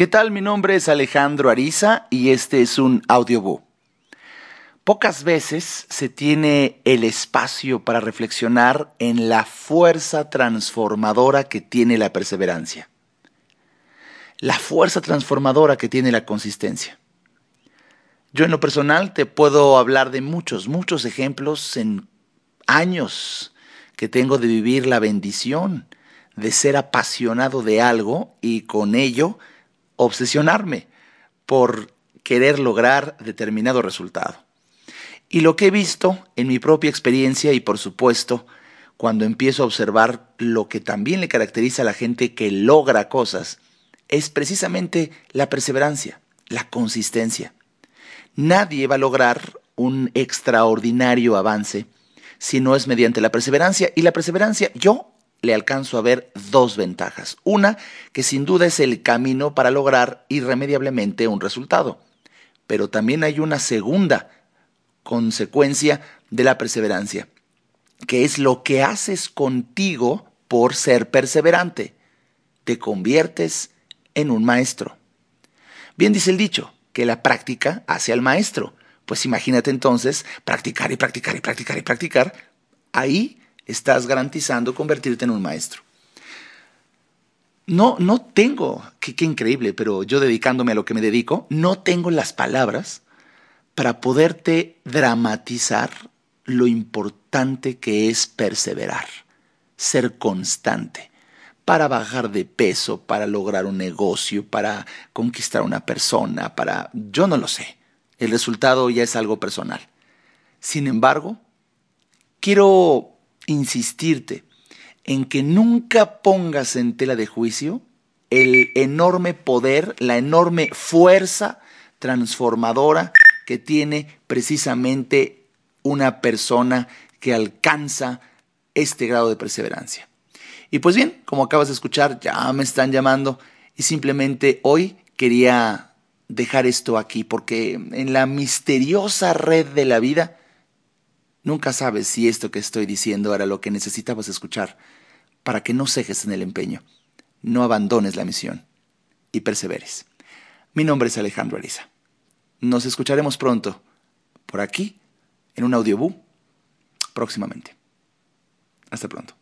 ¿Qué tal? Mi nombre es Alejandro Ariza y este es un audiobook. Pocas veces se tiene el espacio para reflexionar en la fuerza transformadora que tiene la perseverancia. La fuerza transformadora que tiene la consistencia. Yo en lo personal te puedo hablar de muchos, muchos ejemplos en años que tengo de vivir la bendición de ser apasionado de algo y con ello obsesionarme por querer lograr determinado resultado. Y lo que he visto en mi propia experiencia y por supuesto cuando empiezo a observar lo que también le caracteriza a la gente que logra cosas, es precisamente la perseverancia, la consistencia. Nadie va a lograr un extraordinario avance si no es mediante la perseverancia. Y la perseverancia, yo le alcanzo a ver dos ventajas. Una, que sin duda es el camino para lograr irremediablemente un resultado. Pero también hay una segunda consecuencia de la perseverancia, que es lo que haces contigo por ser perseverante. Te conviertes en un maestro. Bien dice el dicho, que la práctica hace al maestro. Pues imagínate entonces practicar y practicar y practicar y practicar. Ahí estás garantizando convertirte en un maestro. No, no tengo, qué, increíble, pero yo dedicándome a lo que me dedico, no tengo las palabras para poderte dramatizar lo importante que es perseverar, ser constante, para bajar de peso, para lograr un negocio, para conquistar una persona, para... yo no lo sé. El resultado ya es algo personal. Sin embargo, quiero insistirte en que nunca pongas en tela de juicio el enorme poder, la enorme fuerza transformadora que tiene precisamente una persona que alcanza este grado de perseverancia. Y pues bien, como acabas de escuchar, ya me están llamando y simplemente hoy quería dejar esto aquí porque en la misteriosa red de la vida Nunca sabes si esto que estoy diciendo era lo que necesitabas escuchar para que no cejes en el empeño, no abandones la misión y perseveres. Mi nombre es Alejandro Ariza. Nos escucharemos pronto por aquí en un audiobú próximamente. Hasta pronto.